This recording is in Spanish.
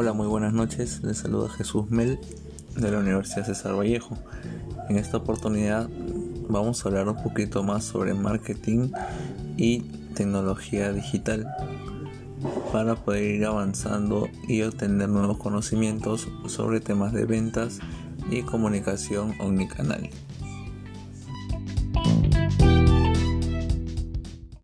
Hola, muy buenas noches. Les saluda Jesús Mel de la Universidad César Vallejo. En esta oportunidad vamos a hablar un poquito más sobre marketing y tecnología digital para poder ir avanzando y obtener nuevos conocimientos sobre temas de ventas y comunicación omnicanal.